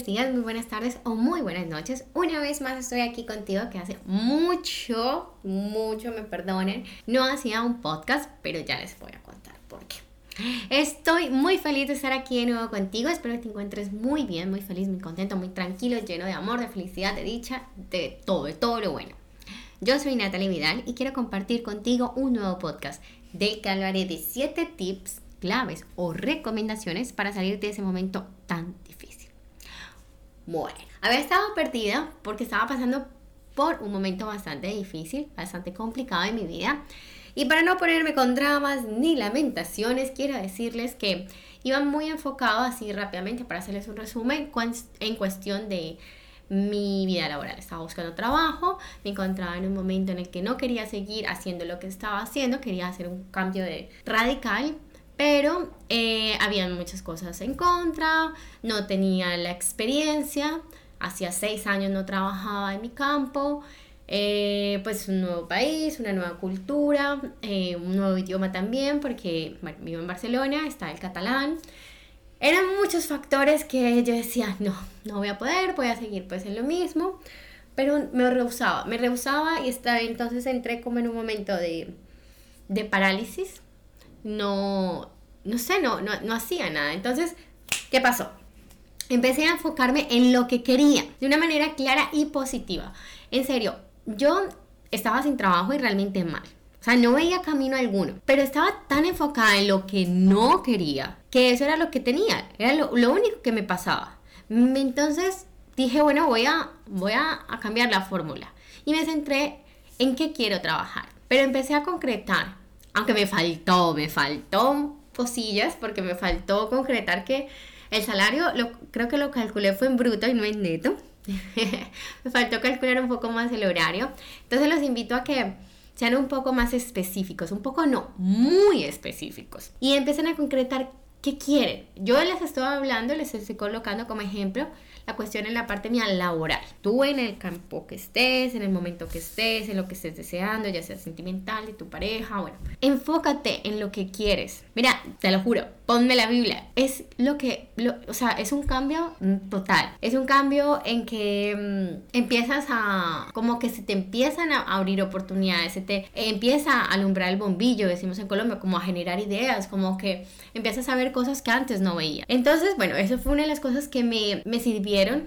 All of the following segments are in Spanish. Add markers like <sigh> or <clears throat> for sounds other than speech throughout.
Buenos días, muy buenas tardes o muy buenas noches. Una vez más estoy aquí contigo que hace mucho, mucho, me perdonen, no hacía un podcast, pero ya les voy a contar por qué. Estoy muy feliz de estar aquí de nuevo contigo. Espero que te encuentres muy bien, muy feliz, muy contento, muy tranquilo, lleno de amor, de felicidad, de dicha, de todo, de todo lo bueno. Yo soy Natalie Vidal y quiero compartir contigo un nuevo podcast del que hablaré de 7 tips claves o recomendaciones para salir de ese momento tan. Bueno, había estado perdida porque estaba pasando por un momento bastante difícil, bastante complicado en mi vida. Y para no ponerme con dramas ni lamentaciones, quiero decirles que iba muy enfocado así rápidamente para hacerles un resumen en cuestión de mi vida laboral. Estaba buscando trabajo, me encontraba en un momento en el que no quería seguir haciendo lo que estaba haciendo, quería hacer un cambio de radical pero eh, habían muchas cosas en contra, no tenía la experiencia, hacía seis años no trabajaba en mi campo, eh, pues un nuevo país, una nueva cultura, eh, un nuevo idioma también, porque vivo en Barcelona, está el catalán. Eran muchos factores que yo decía, no, no voy a poder, voy a seguir pues en lo mismo, pero me rehusaba, me rehusaba y estaba, entonces entré como en un momento de, de parálisis no, no sé, no, no, hacía nada. Entonces, ¿qué pasó? Empecé a enfocarme en lo que quería, de una manera clara y positiva. En serio, yo estaba sin trabajo y realmente mal. O sea, no veía camino alguno. Pero estaba tan enfocada en lo que no quería, que eso era lo que tenía. Era lo, único que me pasaba. Entonces dije, bueno, voy a, voy a cambiar la fórmula. Y me centré en qué quiero trabajar. Pero empecé a concretar aunque me faltó, me faltó cosillas porque me faltó concretar que el salario, lo, creo que lo calculé fue en bruto y no en neto. <laughs> me faltó calcular un poco más el horario. Entonces los invito a que sean un poco más específicos, un poco no, muy específicos. Y empiecen a concretar qué quieren. Yo les estoy hablando, les estoy colocando como ejemplo la cuestión en la parte mía laboral. Tú en el campo que estés, en el momento que estés, en lo que estés deseando, ya sea sentimental, de tu pareja, bueno. Enfócate en lo que quieres. Mira, te lo juro, ponme la Biblia. Es lo que, o sea, es un cambio total. Es un cambio en que mm, empiezas a, como que se te empiezan a abrir oportunidades, se te empieza a alumbrar el bombillo, decimos en Colombia, como a generar ideas, como que empiezas a ver cosas que antes no veía. Entonces, bueno, eso fue una de las cosas que me, me sirvió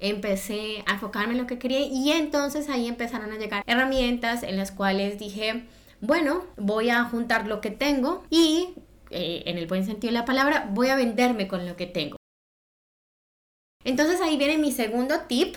empecé a enfocarme en lo que quería y entonces ahí empezaron a llegar herramientas en las cuales dije, bueno, voy a juntar lo que tengo y eh, en el buen sentido de la palabra, voy a venderme con lo que tengo. Entonces ahí viene mi segundo tip.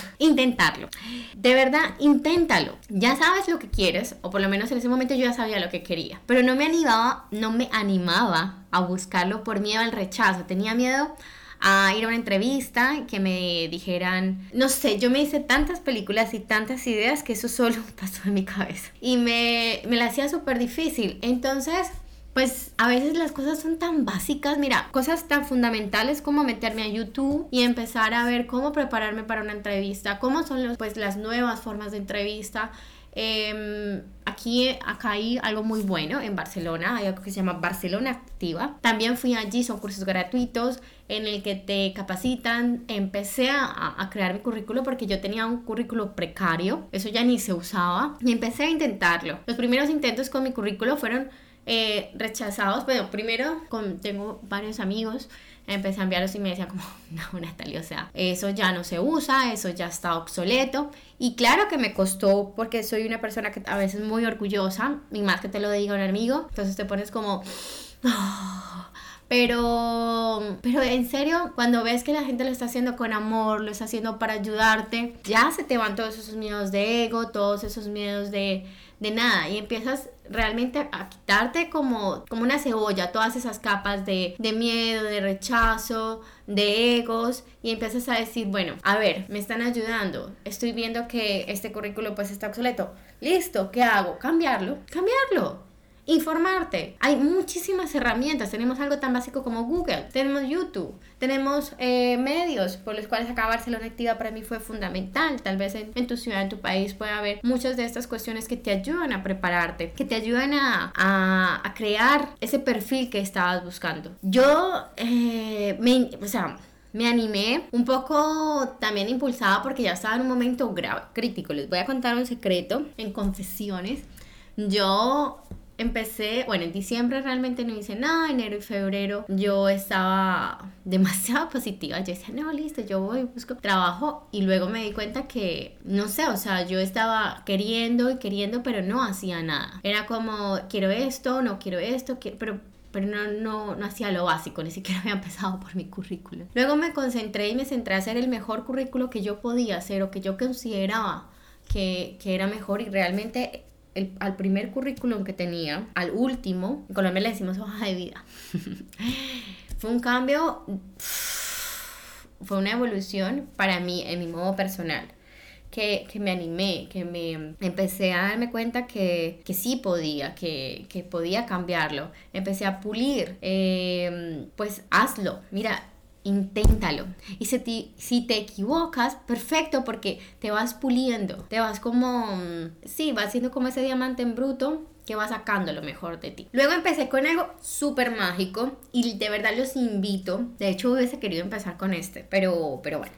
<laughs> Intentarlo. De verdad, inténtalo. Ya sabes lo que quieres, o por lo menos en ese momento yo ya sabía lo que quería. Pero no me animaba, no me animaba a buscarlo por miedo al rechazo. Tenía miedo a ir a una entrevista, que me dijeran, no sé, yo me hice tantas películas y tantas ideas que eso solo <laughs> pasó en mi cabeza. Y me, me la hacía súper difícil. Entonces, pues a veces las cosas son tan básicas, mira, cosas tan fundamentales como meterme a YouTube y empezar a ver cómo prepararme para una entrevista, cómo son los, pues, las nuevas formas de entrevista, Em, aquí, acá hay algo muy bueno en Barcelona, hay algo que se llama Barcelona Activa. También fui allí, son cursos gratuitos en el que te capacitan. Empecé a, a crear mi currículo porque yo tenía un currículo precario, eso ya ni se usaba, y empecé a intentarlo. Los primeros intentos con mi currículo fueron eh, rechazados. Bueno, primero con, tengo varios amigos, empecé a enviarlos y me decían como, <laughs> no, Natalia, o sea, eso ya no se usa, eso ya está obsoleto. Y claro que me costó porque soy una persona que a veces muy orgullosa, y más que te lo diga un amigo, entonces te pones como... <gasps> Pero, pero en serio, cuando ves que la gente lo está haciendo con amor, lo está haciendo para ayudarte, ya se te van todos esos miedos de ego, todos esos miedos de, de nada y empiezas realmente a quitarte como, como una cebolla todas esas capas de, de, miedo, de rechazo, de egos y empiezas a decir, bueno, a ver, me están ayudando, estoy viendo que este currículo pues está obsoleto, listo, ¿qué hago? Cambiarlo, cambiarlo. Informarte. Hay muchísimas herramientas. Tenemos algo tan básico como Google, tenemos YouTube, tenemos eh, medios por los cuales acá Barcelona Activa para mí fue fundamental. Tal vez en, tu ciudad, en tu país puede haber muchas de estas cuestiones que te ayudan a prepararte, que te ayudan a, a, crear ese perfil que estabas buscando. Yo, eh, me, o sea, me animé un poco también impulsada porque ya estaba en un momento grave, crítico. Les voy a contar un secreto en confesiones. Yo empecé, bueno, en diciembre realmente no hice nada, enero y febrero yo estaba <laughs> demasiado positiva, yo decía, no, listo, yo voy, busco trabajo y luego me di cuenta que, no sé, o sea, yo estaba queriendo y queriendo, pero no hacía nada. Era como, quiero esto, no quiero esto, pero pero no, no, no hacía lo básico, ni siquiera <laughs> había empezado por mi currículum. Luego me concentré y me centré a hacer el mejor currículo que yo podía hacer o que yo consideraba que, que era mejor y realmente el, al primer currículum que tenía, al último, en Colombia le decimos hoja de vida, <laughs> fue un cambio, fue una evolución para mí en mi modo personal. Que, que, me animé, que me empecé a darme cuenta que, que sí podía, que, que, podía cambiarlo. Empecé a pulir, eh, pues hazlo. Mira, inténtalo. Y si te, si te equivocas, perfecto, porque te vas puliendo, te vas como, mm, sí, vas siendo como ese diamante en bruto que va sacando lo mejor de ti. Luego empecé con algo súper mágico y de verdad los invito, de hecho hubiese querido empezar con este, pero, pero bueno,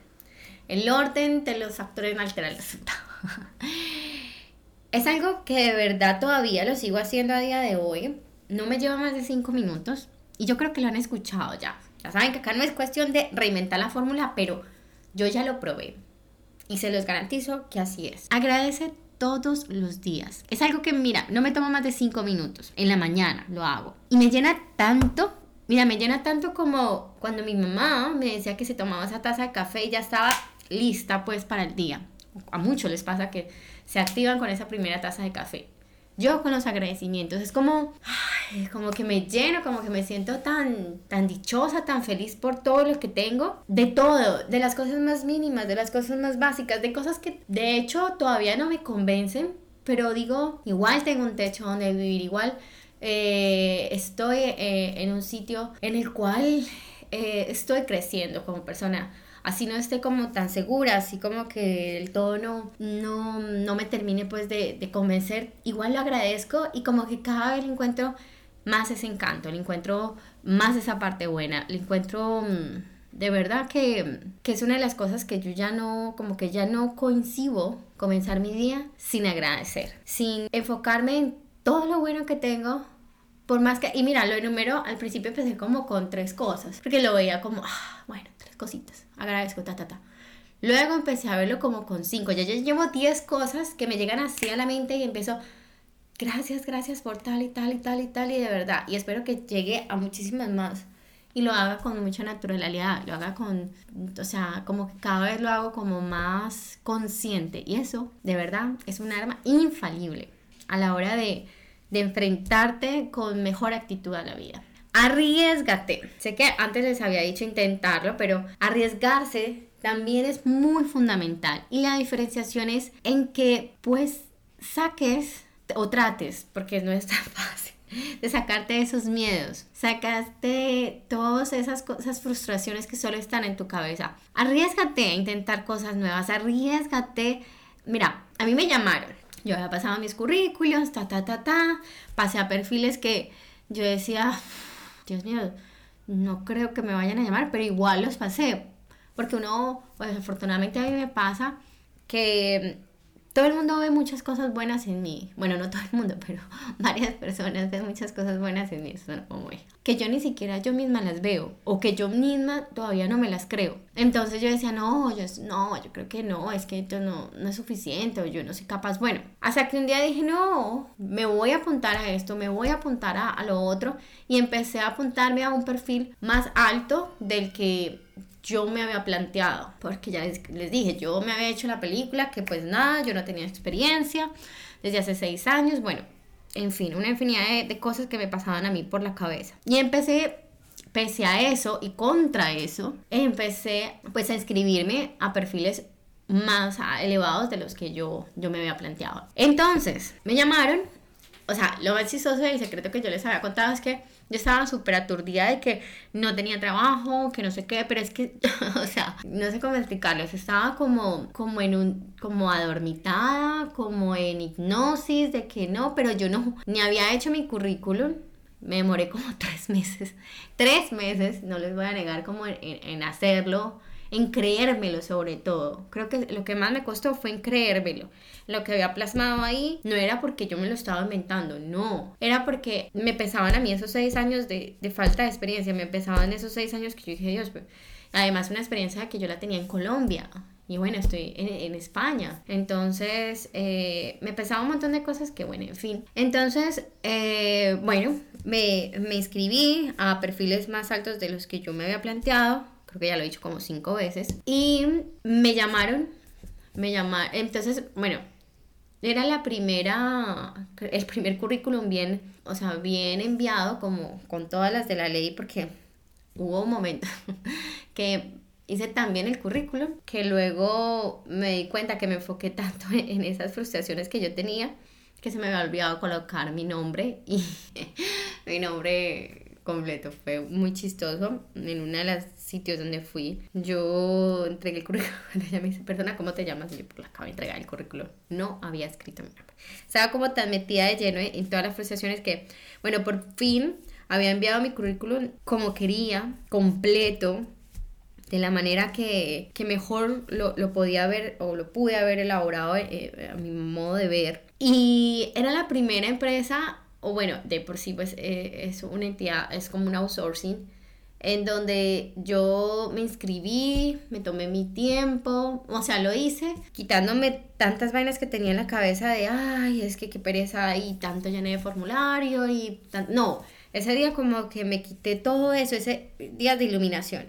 el orden de los factores no altera el resultado. <laughs> es algo que de verdad todavía lo sigo haciendo a día de hoy, no me lleva más de 5 minutos y yo creo que lo han escuchado ya, ya saben que acá no es cuestión de reinventar la fórmula, pero yo ya lo probé y se los garantizo que así es. Agradece todos los días. Es algo que, mira, no me toma más de 5 minutos. En la mañana lo hago. Y me llena tanto, mira, me llena tanto como cuando mi mamá me decía que se tomaba esa taza de café y ya estaba lista pues para el día. A muchos les pasa que se activan con esa primera taza de café yo con los agradecimientos. Es como, como que me lleno, como que me siento tan, tan dichosa, tan feliz por todo lo que tengo. De todo, de las cosas más mínimas, de las cosas más básicas, de cosas que de hecho todavía no me convencen, pero digo, igual tengo un techo donde vivir, igual eh, estoy eh, en un sitio en el cual eh, estoy creciendo como persona así no esté como tan segura, así como que el todo no, no, me termine pues de, convencer, igual lo agradezco y como que cada vez le encuentro más ese encanto, le encuentro más esa parte buena, le encuentro mm, de verdad que, que, es una de las cosas que yo ya no, como que ya no coincido comenzar mi día sin agradecer, sin enfocarme en todo lo bueno que tengo, por más que, y mira, lo enumero, al principio empecé como con tres cosas, porque lo veía como, ah, bueno, tres cositas, agradezco, ta, ta, ta. Luego empecé a verlo como con cinco, ya, ya llevo diez cosas que me llegan así a la mente y empiezo, gracias, gracias por tal y tal y tal y tal y de verdad, y espero que llegue a muchísimas más. Y lo haga con mucha naturalidad, lo haga con, o sea, como que cada vez lo hago como más consciente. Y eso, de verdad, es un arma infalible a la hora de, de enfrentarte con mejor actitud a la vida. Arriesgate. Sé que antes les había dicho intentarlo, pero arriesgarse también es muy fundamental. Y la diferenciación es en que pues saques o trates, porque no es tan <laughs> fácil, de sacarte esos miedos, sacaste todas esas, esas frustraciones que solo están en tu cabeza. Arriesgate a intentar cosas nuevas, arriesgate. Mira, a mí me llamaron yo había pasado mis currículos, ta, ta, ta, ta, pasé a perfiles que yo decía, Dios mío, no creo que me vayan a llamar, pero igual los pasé. Porque uno, pues afortunadamente a mí me pasa que todo el mundo ve muchas cosas buenas en mí. Bueno, no todo el mundo, pero <laughs> varias personas ven muchas cosas buenas en mí. como que yo ni siquiera yo misma las veo o que yo misma todavía no me las creo. Entonces yo decía, no, yo no, yo creo que no, es que esto no, no es suficiente o yo no soy capaz. Bueno, hasta que un día dije, no, me voy a apuntar a esto, me voy a apuntar a lo otro y empecé a apuntarme a un perfil más alto del que yo me había planteado, porque ya les, dije, yo me había hecho la película, que pues nada, yo no tenía experiencia desde hace seis años, bueno, en fin, una infinidad de, cosas que me pasaban a mí por la cabeza. Y empecé, pese a eso y contra eso, empecé pues a inscribirme a perfiles más elevados de los que yo, yo me había planteado. Entonces, me llamaron o sea, lo más chistoso del secreto que yo les había contado es que yo estaba súper aturdida de que no tenía trabajo, que no sé qué, pero es que, <laughs> o sea, no sé cómo explicarles, estaba como, como en un, como adormitada, como en hipnosis de que no, pero yo no, ni había hecho mi currículum, me demoré como <laughs> tres meses, tres meses, no les voy a negar como en, en hacerlo, en creérmelo sobre todo. Creo que lo que más me costó fue en creérmelo. Lo que había plasmado ahí no era porque yo me lo estaba inventando, no. Era porque me pesaban a mí esos seis años de, de falta de experiencia, me pesaban esos seis años que yo dije, Dios, además una experiencia que yo la tenía en Colombia. Y bueno, estoy en, en España. Entonces, eh, me pesaba un montón de cosas que, bueno, en fin. Entonces, eh, bueno, me, me inscribí a perfiles más altos de los que yo me había planteado creo que ya lo he dicho como cinco veces, y me llamaron, me llamaron, entonces, bueno, era la primera, el primer currículum bien, o sea, bien enviado como con todas las de la ley, porque hubo un momento <laughs> que hice tan bien el currículum que luego me di cuenta que me enfoqué tanto <laughs> en esas frustraciones que yo tenía que se me había olvidado colocar mi nombre y <laughs> mi nombre completo. Fue muy chistoso. En uno de los sitios donde fui, yo entregué el currículum. <laughs> Ella me dice, perdona, ¿cómo te llamas? Y yo, pues acabo de entregar el currículum. No había escrito mi nombre. Estaba como tan metida de lleno en todas las frustraciones que, bueno, por fin había enviado mi currículum como quería, completo, de la manera que, que mejor lo, lo, podía ver o lo pude haber elaborado eh, a mi modo de ver. Y era la primera empresa o bueno, de por sí pues eh, es una entidad, es como un outsourcing, en donde yo me inscribí, me tomé mi tiempo, o sea, lo hice, quitándome tantas vainas que tenía en la cabeza de, ay, es que qué pereza y tanto llené de formulario y no, ese día como que me quité todo eso, ese día de iluminación.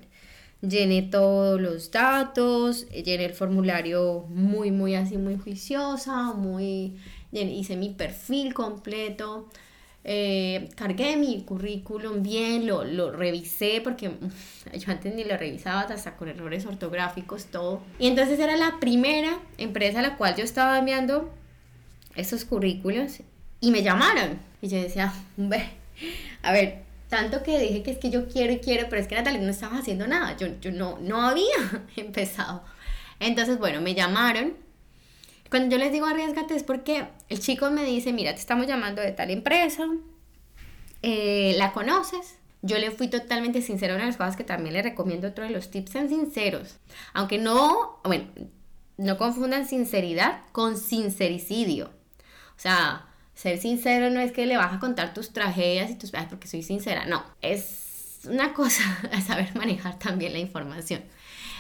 Llené todos los datos, llené el formulario muy, muy así, muy juiciosa, muy hice mi perfil completo, eh, cargué mi currículum bien, lo, lo, revisé porque yo antes ni lo revisaba hasta con errores ortográficos, todo. Y entonces era la primera empresa a la cual yo estaba enviando esos currículos y me llamaron. Y yo decía, <laughs> a ver, tanto que dije que es que yo quiero y quiero, pero es que Natalia no estaba haciendo nada, yo, yo no, no había <laughs> empezado. Entonces, bueno, me llamaron cuando yo les digo arriesgate es porque el chico me dice, mira, te estamos llamando de tal empresa, eh, ¿la conoces? Yo le fui totalmente sincera, una de las cosas que también le recomiendo, otro de los tips, sean sinceros. Aunque no, bueno, no confundan sinceridad con sincericidio. O sea, ser sincero no es que le vas a contar tus tragedias y tus viajes porque soy sincera, no, es una cosa <laughs> saber manejar también la información.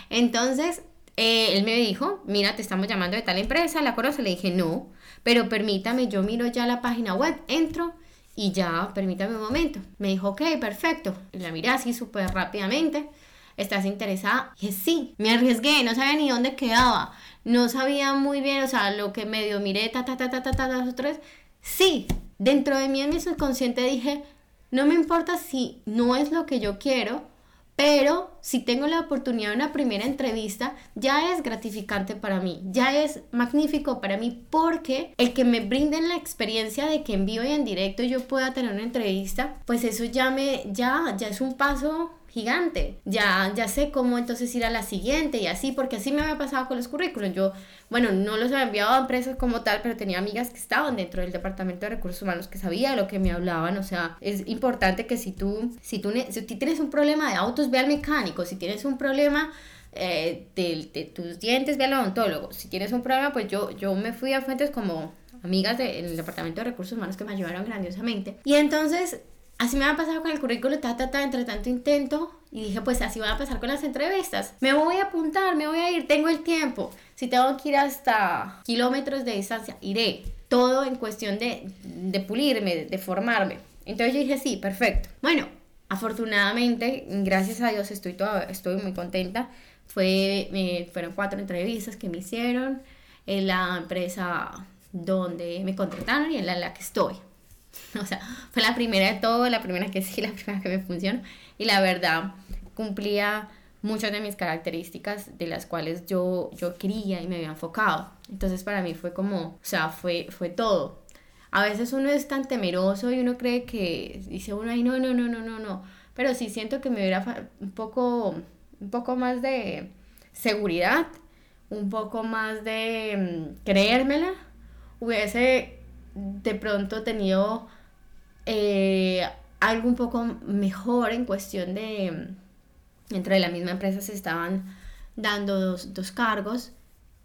Entonces, eh, él me dijo, mira, te estamos llamando de tal empresa, ¿la conoce? Le dije, no, pero permítame, yo miro ya la página web, entro y ya, permítame un momento. Me dijo, ok, perfecto. la miré así súper rápidamente. ¿Estás interesada? Y dije, sí, me arriesgué, no sabía ni dónde quedaba. No sabía muy bien, o sea, lo que medio miré, ta, ta, ta, ta, ta, ta, ta, tres. Sí, dentro de mí en mi subconsciente dije, no me importa si no es lo que yo quiero, pero si tengo la oportunidad de una primera entrevista, ya es gratificante para mí, ya es magnífico para mí porque el que me brinden la experiencia de que en vivo y en directo yo pueda tener una entrevista, pues eso ya me ya ya es un paso gigante. Ya, ya sé cómo entonces ir a la siguiente y así, porque así me había pasado con los currículos. Yo, bueno, no los había enviado a empresas como tal, pero tenía amigas que estaban dentro del departamento de recursos humanos que sabía lo que me hablaban. O sea, es importante que si tú, si tú, si tú tienes un problema de autos, ve al mecánico. Si tienes un problema eh, de, de, tus dientes, ve al odontólogo. Si tienes un problema, pues yo, yo me fui a fuentes como amigas del departamento de recursos humanos que me ayudaron grandiosamente. Y entonces Así me va a pasar con el currículo, ta, ta, ta, entre tanto intento. Y dije, pues así va a pasar con las entrevistas. Me voy a apuntar, me voy a ir, tengo el tiempo. Si tengo que ir hasta kilómetros de distancia, iré. Todo en cuestión de, de pulirme, de, formarme. Entonces yo dije, sí, perfecto. Bueno, afortunadamente, gracias a Dios, estoy, toda, estoy muy contenta. Fue, me, fueron cuatro entrevistas que me hicieron en la empresa donde me contrataron y en la, en la que estoy. <laughs> O sea, fue la primera de todo, la primera que sí, <laughs> la primera que me funcionó. Y la verdad, cumplía muchas de mis características de las cuales yo, yo quería y me había enfocado. Entonces para mí fue como, o sea, fue, fue todo. A veces uno es tan temeroso y uno cree que dice uno, ay, no, no, no, no, no, no. Pero sí siento que me hubiera un poco, un poco más de seguridad, un poco más de mm, creérmela, hubiese de pronto tenido eh, algo un poco mejor en cuestión de, entre la misma empresa se estaban dando dos, dos cargos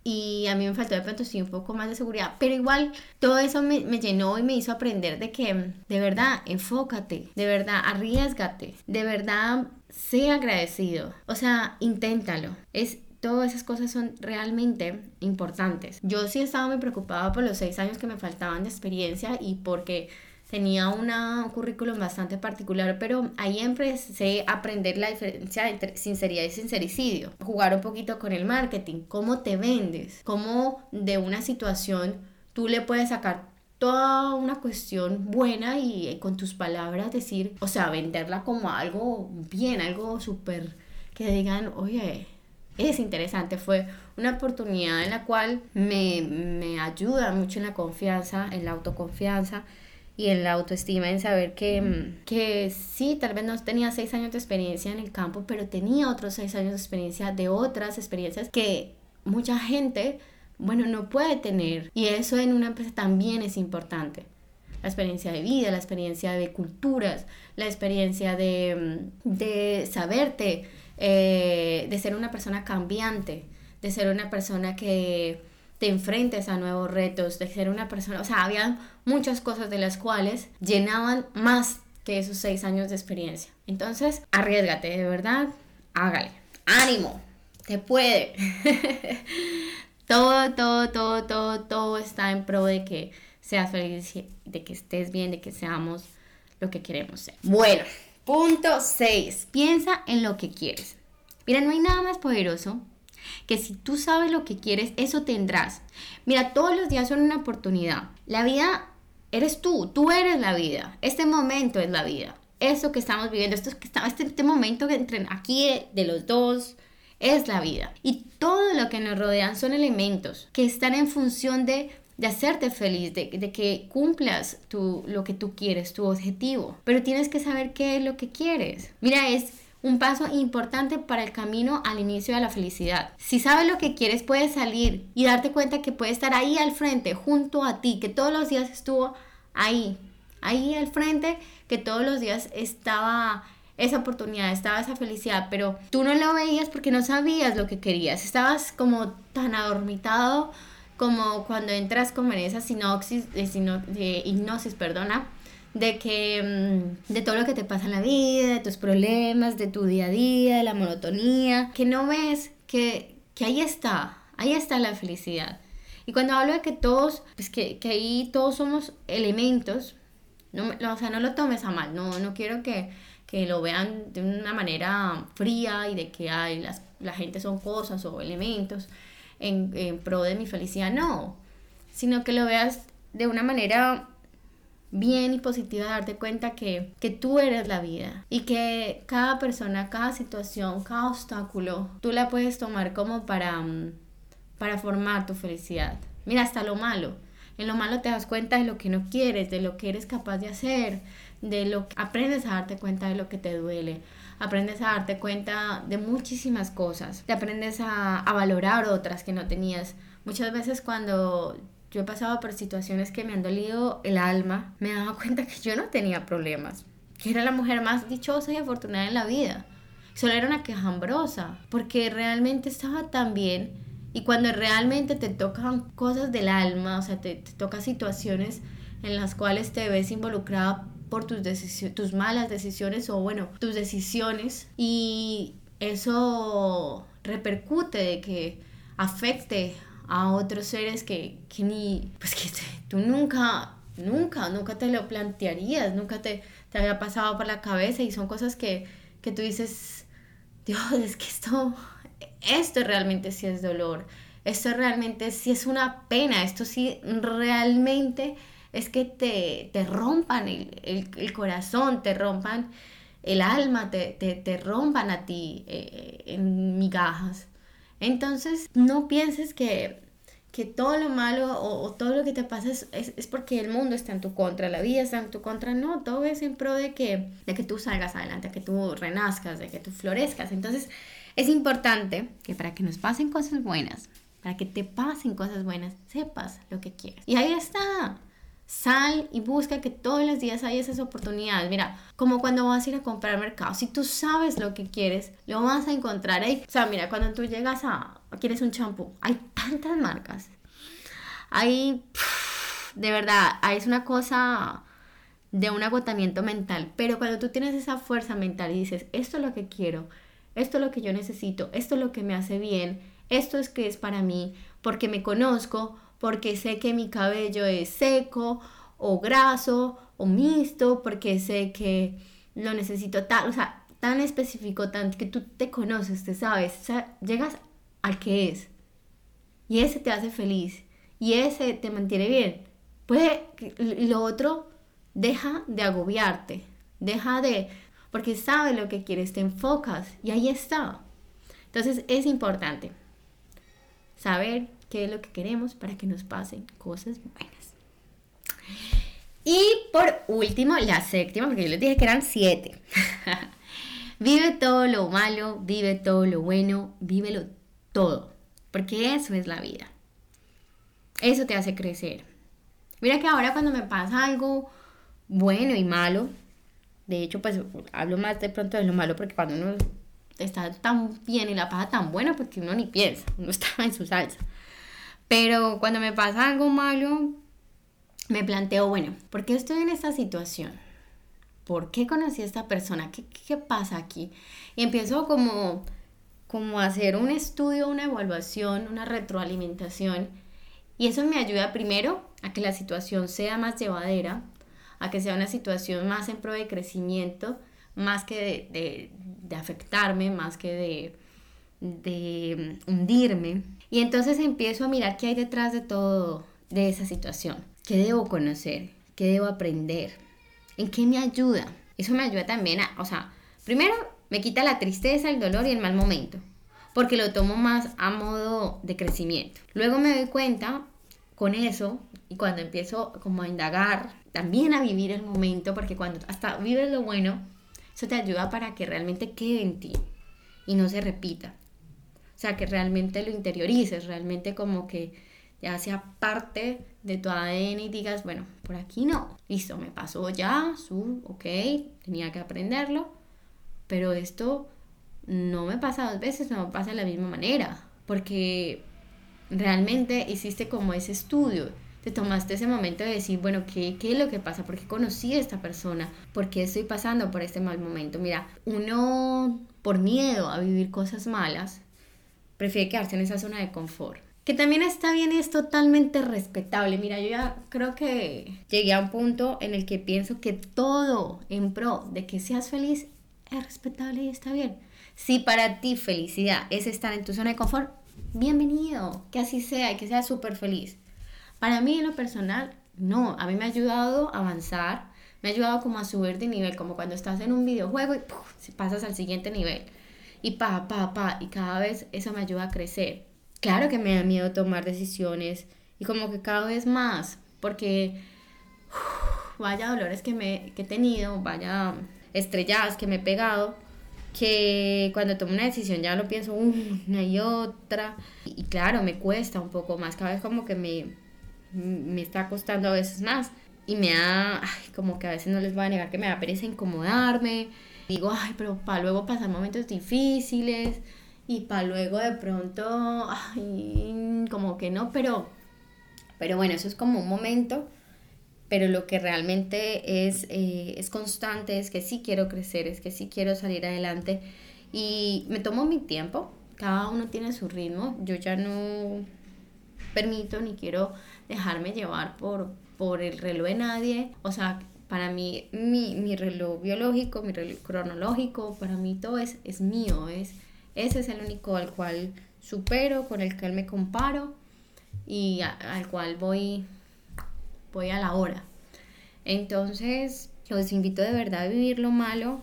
y a mí me faltó de pronto sí un poco más de seguridad, pero igual todo eso me, me, llenó y me hizo aprender de que de verdad enfócate, de verdad arriesgate, de verdad sé agradecido, o sea, inténtalo. Es todas esas cosas son realmente importantes. Yo sí estaba muy preocupada por los seis años que me faltaban de experiencia y porque tenía un currículum bastante particular, pero ahí empecé a aprender la diferencia entre sinceridad y sincericidio, jugar un poquito con el marketing, cómo te vendes, cómo de una situación tú le puedes sacar toda una cuestión buena y con tus palabras decir, o sea, venderla como algo bien, algo súper que digan, oye, es interesante, fue una oportunidad en la cual me, me ayuda mucho en la confianza, en la autoconfianza y en la autoestima, en saber que, que sí, tal vez no tenía seis años de experiencia en el campo, pero tenía otros seis años de experiencia de otras experiencias que mucha gente, bueno, no puede tener. Y eso en una empresa también es importante. La experiencia de vida, la experiencia de culturas, la experiencia de, de saberte, eh, de ser una persona cambiante, de ser una persona que te enfrentes a nuevos retos, de ser una persona, o sea, había muchas cosas de las cuales llenaban más que esos seis años de experiencia. Entonces, arriesgate, de verdad, hágale. Ánimo, te puede. <laughs> todo, todo, todo, todo, todo está en pro de que seas feliz, de que estés bien, de que seamos lo que queremos ser. Bueno, punto 6. Piensa en lo que quieres. Mira, no hay nada más poderoso que si tú sabes lo que quieres, eso tendrás. Mira, todos los días son una oportunidad. La vida eres tú, tú eres la vida. Este momento es la vida. Eso que estamos viviendo, esto que está, este, este momento que entre aquí de, los dos es la vida. Y todo lo que nos rodean son elementos que están en función de de hacerte feliz, de, de, que cumplas tu, lo que tú quieres, tu objetivo. Pero tienes que saber qué es lo que quieres. Mira, es un paso importante para el camino al inicio de la felicidad. Si sabes lo que quieres, puedes salir y darte cuenta que puede estar ahí al frente, junto a ti, que todos los días estuvo ahí, ahí al frente, que todos los días estaba esa oportunidad, estaba esa felicidad, pero tú no lo veías porque no sabías lo que querías, estabas como tan adormitado como cuando entras como en esa sinopsis, de, de hipnosis, perdona, de que mm, de todo lo que te pasa en la vida, de tus problemas, de tu día a día, de la monotonía, que no ves que, que ahí está, ahí está la felicidad. Y cuando hablo de que todos, pues que, que ahí todos somos elementos, no, o sea, no lo tomes a mal, no, no quiero que, que lo vean de una manera fría y de que hay las, la gente son cosas o elementos en, en pro de mi felicidad, no, sino que lo veas de una manera bien y positiva darte cuenta que, que tú eres la vida y que cada persona, cada situación, cada obstáculo, tú la puedes tomar como para, mm, para formar tu felicidad. Mira, hasta lo malo. En lo malo te das cuenta de lo que no quieres, de lo que eres capaz de hacer, de lo que aprendes a darte cuenta de lo que te duele, aprendes a darte cuenta de muchísimas cosas, te aprendes a, a valorar otras que no tenías. Muchas veces cuando yo he pasado por situaciones que me han dolido el alma, me he cuenta que yo no tenía problemas, que era la mujer más dichosa y afortunada en la vida. Solo era una quejambrosa, porque realmente estaba tan bien. Y cuando realmente te tocan cosas del alma, o sea, te, te tocan situaciones en las cuales te ves involucrada por tus, tus malas decisiones o bueno, tus decisiones. Y eso repercute de que afecte a otros seres que, que ni, pues que tú nunca, nunca, nunca te lo plantearías, nunca te, te había pasado por la cabeza. Y son cosas que, que tú dices, Dios, es que esto, esto realmente sí es dolor, esto realmente sí es una pena, esto sí realmente es que te, te rompan el, el, corazón, te rompan el alma, te, te, te rompan a ti eh, en migajas. Entonces, no pienses que, que todo lo malo o, todo lo que te pasa es, es, porque el mundo está en tu contra, la vida está en tu contra. No, todo es en pro de que, de que tú salgas adelante, de que tú renazcas, de que tú florezcas. Entonces, es importante que para que nos pasen cosas buenas, para que te pasen cosas buenas, sepas lo que quieres. Y ahí está. Sal y busca que todos los días hay esas oportunidades. Mira, como cuando vas a ir a comprar al mercado, si tú sabes lo que quieres, lo vas a encontrar ahí. O sea, mira, cuando tú llegas a, quieres un champú, hay tantas marcas. Hay, de verdad, es una cosa de un agotamiento mental. Pero cuando tú tienes esa fuerza mental y dices, esto es lo que quiero, esto es lo que yo necesito, esto es lo que me hace bien, esto es que es para mí, porque me conozco, porque sé que mi cabello es seco o graso o mixto, porque sé que lo necesito tal, o sea, tan específico, tan que tú te conoces, te sabes, llegas al que es. Y ese te hace feliz y ese te mantiene bien. Pues lo otro deja de agobiarte, deja de, porque sabes lo que quieres, te enfocas y ahí está. Entonces es importante saber qué es lo que queremos para que nos pasen cosas buenas. Y por último, la séptima, porque yo les dije que eran siete. <laughs> vive todo lo malo, vive todo lo bueno, vívelo todo, porque eso es la vida. Eso te hace crecer. Mira que ahora cuando me pasa algo bueno y malo, de hecho pues hablo más de pronto de lo malo porque cuando uno está tan bien y la pasa tan buena, porque uno ni piensa, uno <laughs> está en su salsa. Pero cuando me pasa algo malo, me planteo, bueno, ¿por qué estoy en esta situación? ¿Por qué conocí a esta persona? ¿Qué, qué pasa aquí? Y empiezo como, como a hacer un estudio, una evaluación, una retroalimentación. Y eso me ayuda primero a que la situación sea más llevadera, a que sea una situación más en pro de crecimiento, más que de, de afectarme, más que de de hundirme. Y entonces empiezo a mirar qué hay detrás de todo, de esa situación. ¿Qué debo conocer? ¿Qué debo aprender? ¿En qué me ayuda? Eso me ayuda también a, o sea, primero me quita la tristeza, el dolor y el mal momento, porque lo tomo más a modo de crecimiento. Luego me doy cuenta con eso y cuando empiezo como a indagar, también a vivir el momento, porque cuando hasta vives lo bueno, eso te ayuda para que realmente quede en ti y no se repita. O sea, que realmente lo interiorices, realmente como que ya sea parte de tu ADN y digas, bueno, por aquí no, listo, me pasó ya, su, ok, tenía que aprenderlo, pero esto no me pasa dos veces, no me pasa de la misma manera, porque realmente hiciste como ese estudio, te tomaste ese momento de decir, bueno, ¿qué, qué es lo que pasa? ¿Por qué conocí a esta persona? ¿Por qué estoy pasando por este mal momento? Mira, uno por miedo a vivir cosas malas, prefiere quedarse en esa zona de confort. Que también está bien es totalmente respetable. Mira, yo ya creo que llegué a un punto en el que pienso que todo en pro de que seas feliz es respetable y está bien. Si para ti felicidad es estar en tu zona de confort, bienvenido, que así sea y que seas súper feliz. Para mí en lo personal, no, a mí me ha ayudado a avanzar, me ha ayudado como a subir de nivel, como cuando estás en un videojuego y pasas al siguiente nivel y pa, pa, pa, y cada vez eso me ayuda a crecer. Claro que me da miedo tomar decisiones y como que cada vez más, porque vaya dolores que, me, que he tenido, vaya estrelladas que me he pegado, que cuando tomo una decisión ya lo pienso una y otra. Y, claro, me cuesta un poco más, cada vez como que me, me está costando a veces más. Y me da, como que a veces no les voy a negar que me da pereza incomodarme, digo, ay, pero para luego pasar momentos difíciles y para luego de pronto, ay, como que no, pero, pero bueno, eso es como un momento, pero lo que realmente es, eh, es constante es que sí quiero crecer, es que sí quiero salir adelante. Y me tomo mi tiempo, cada uno tiene su ritmo, yo ya no permito ni quiero dejarme llevar por, por el reloj de nadie, o sea, para mí, mi, reloj biológico, mi reloj cronológico, para mí todo es, es mío, es, ese es el único al cual supero, con el que me comparo y al cual voy, voy a la hora. Entonces, los invito de verdad a vivir lo malo,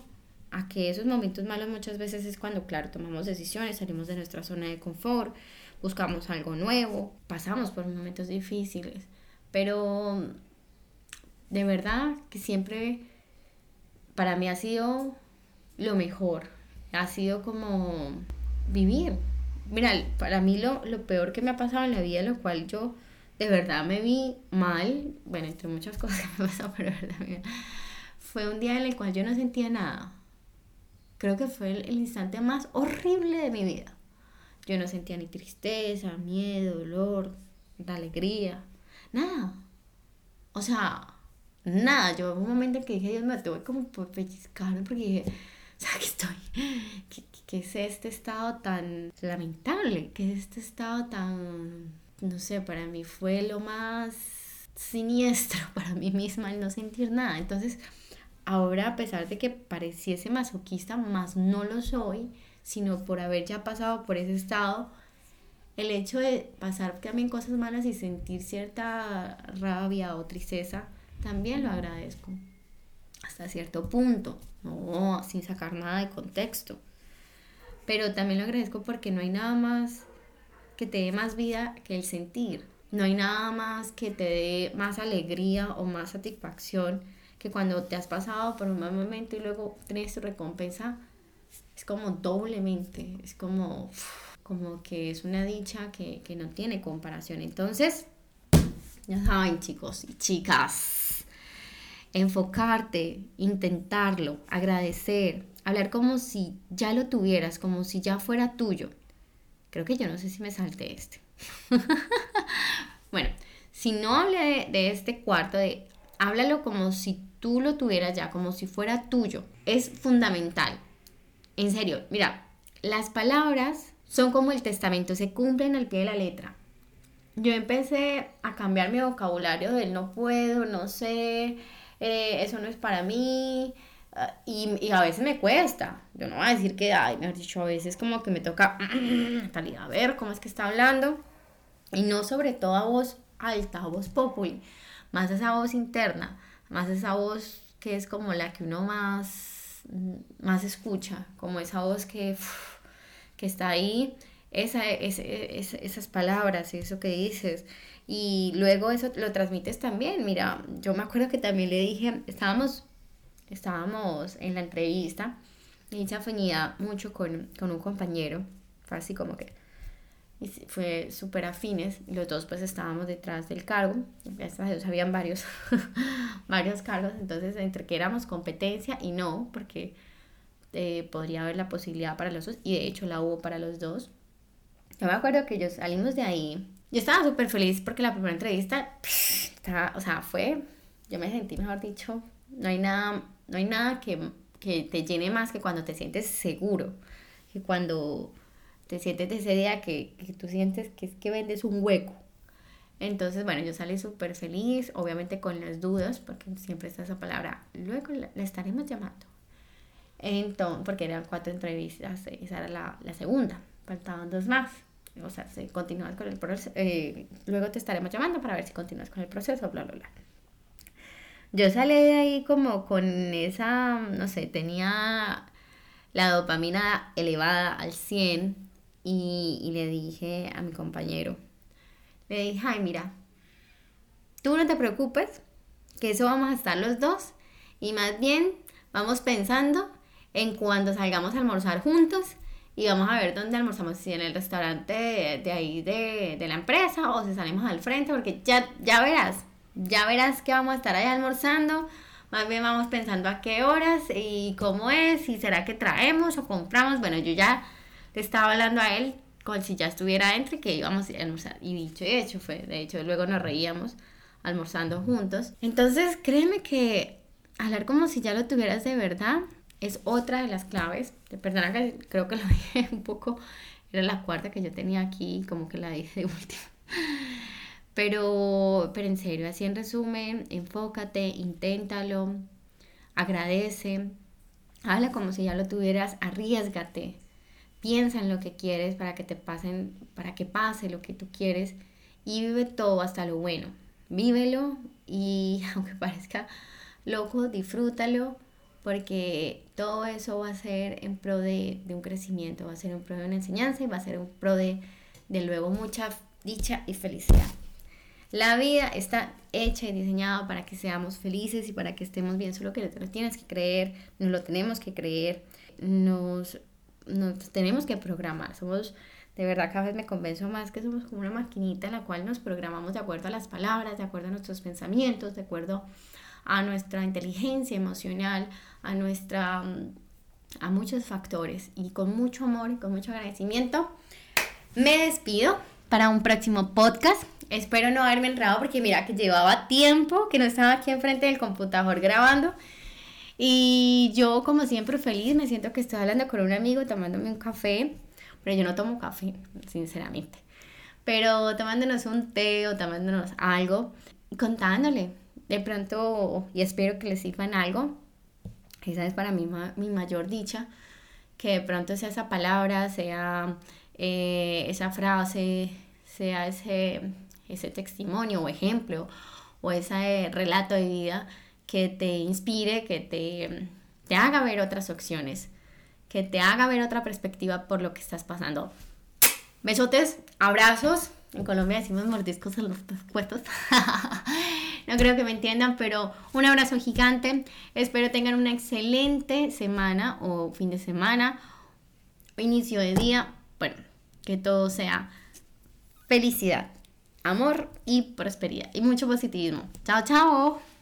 a que esos momentos malos muchas veces es cuando, claro, tomamos decisiones, salimos de nuestra zona de confort, buscamos algo nuevo, pasamos por momentos difíciles, pero de verdad que siempre para mí ha sido lo mejor, ha sido como vivir. Mira, para mí lo, lo peor que me ha pasado en la vida, lo cual yo de verdad me vi mal, bueno, entre muchas <laughs> cosas que me pero verdad, fue un día en el cual yo no sentía nada. Creo que fue el, instante más horrible de mi vida. Yo no sentía ni tristeza, miedo, dolor, alegría, nada. O sea, nada. Yo hubo un momento en que dije, Dios me tuve como por pellizcarme porque dije, <laughs> o sea, que estoy, ¿qué, ¿qué, es este estado tan lamentable? ¿Qué es este estado tan, no sé, para mí fue lo más siniestro <laughs> para mí misma el no sentir nada. Entonces, ahora a pesar de que pareciese masoquista, más no lo soy, sino por haber ya pasado por ese estado, el hecho de pasar también cosas malas y sentir cierta rabia o tristeza, también lo agradezco. Hasta cierto punto, no sin sacar nada de contexto. Pero también lo agradezco porque no hay nada más que te dé más vida que el sentir. No hay nada más que te dé más alegría o más satisfacción que cuando te has pasado por un mal momento y luego tienes tu recompensa. Es como doblemente, es como, como que es una dicha que, que no tiene comparación. Entonces, ya saben chicos y chicas, enfocarte, intentarlo, agradecer, hablar como si ya lo tuvieras, como si ya fuera tuyo. Creo que yo no sé si me salte este. <laughs> bueno, si no hablé de, este cuarto, de háblalo como si tú lo tuvieras ya, como si fuera tuyo. Es fundamental. En serio, mira, las palabras son como el testamento, se cumplen al pie de la letra. Yo empecé a cambiar mi vocabulario del no puedo, no sé, eh, eso no es para mí, ah, y, y, a veces me cuesta. Yo no voy a decir que, ay, mejor dicho, a veces como que me toca, <clears throat> a ver cómo es que está hablando. Y no sobre todo a voz alta, a voz populi, más esa voz interna, más esa voz que es como la que uno más, más escucha, como esa voz que, <sniffs> que está ahí, esa, esas palabras, eso que dices. Y luego eso lo transmites también. Mira, yo me acuerdo que también le dije, estábamos, estábamos en la entrevista y se afinidad mucho con, con un compañero, fue así como que fue súper afines. Los dos pues estábamos detrás del cargo, gracias a Dios habían varios, <laughs> varios cargos, entonces entre que éramos competencia y no, porque eh, podría haber la posibilidad para los dos. Y de hecho la hubo para los dos. Yo me acuerdo que yo salimos de ahí, yo estaba súper feliz porque la primera entrevista, estaba, o sea, fue, yo me sentí mejor dicho, no hay nada, no hay nada que, que te llene más que cuando te sientes seguro, que cuando te sientes de ese día que, que tú sientes que es que vendes un hueco. Entonces, bueno, yo salí súper feliz, obviamente con las dudas, porque siempre está esa palabra, luego la, estaremos llamando. Entonces, porque eran cuatro entrevistas, esa era la, la segunda, faltaban dos más. O sea, si continúas con el proceso, eh, luego te estaremos llamando para ver si continúas con el proceso, bla, bla, bla. Yo salí de ahí como con esa, no sé, tenía la dopamina elevada al 100 y, le dije a mi compañero, le dije, ay, mira, tú no te preocupes, que eso vamos a estar los dos y más bien vamos pensando en cuando salgamos a almorzar juntos y vamos a ver dónde almorzamos, si en el restaurante de, ahí de, de, la empresa o si salimos al frente, porque ya, ya verás, ya verás que vamos a estar ahí almorzando, más bien vamos pensando a qué horas y cómo es, y será que traemos o compramos, bueno, yo ya le estaba hablando a él como si ya estuviera dentro y que íbamos a almorzar. Y dicho y hecho fue, de hecho luego nos reíamos almorzando juntos. Entonces créeme que hablar como si ya lo tuvieras de verdad es otra de las claves. Perdona que creo que lo <laughs> dije un poco, era la cuarta que yo tenía aquí, como que la dije de <laughs> última. Pero, pero en serio, así en resumen, enfócate, inténtalo, agradece, habla como si ya lo tuvieras, arriesgate, piensa en lo que quieres para que te pasen, para que pase lo que tú quieres y vive todo hasta lo bueno. Vívelo y <laughs> aunque parezca loco, disfrútalo porque todo eso va a ser en pro de, un crecimiento, va a ser en pro de una enseñanza y va a ser en pro de, de luego mucha dicha y felicidad. La vida está hecha y diseñada para que seamos felices y para que estemos bien, solo que lo tienes que creer, nos lo tenemos que creer, nos, nos tenemos que programar. Somos, de verdad, cada vez me convenzo más que somos como una maquinita en la cual nos programamos de acuerdo a las palabras, de acuerdo a nuestros pensamientos, de acuerdo a nuestra inteligencia emocional, a nuestra a muchos factores y con mucho amor y con mucho agradecimiento me despido para un próximo podcast. Espero no haberme enredado porque mira que llevaba tiempo que no estaba aquí enfrente del computador grabando. Y yo como siempre feliz, me siento que estoy hablando con un amigo tomándome un café, pero yo no tomo café, sinceramente. Pero tomándonos un té o tomándonos algo, contándole de pronto, y espero que les sirvan algo, esa es para mí mi mayor dicha, que de pronto sea esa palabra, sea eh, esa frase, sea ese, ese testimonio o ejemplo o ese relato de vida que te inspire, que te, te haga ver otras opciones, que te haga ver otra perspectiva por lo que estás pasando. Besotes, abrazos. En Colombia decimos mordiscos en los. <laughs> no creo que me entiendan, pero un abrazo gigante. Espero tengan una excelente semana o fin de semana o inicio de día. Bueno, que todo sea felicidad, amor y prosperidad y mucho positivismo. Chao, chao.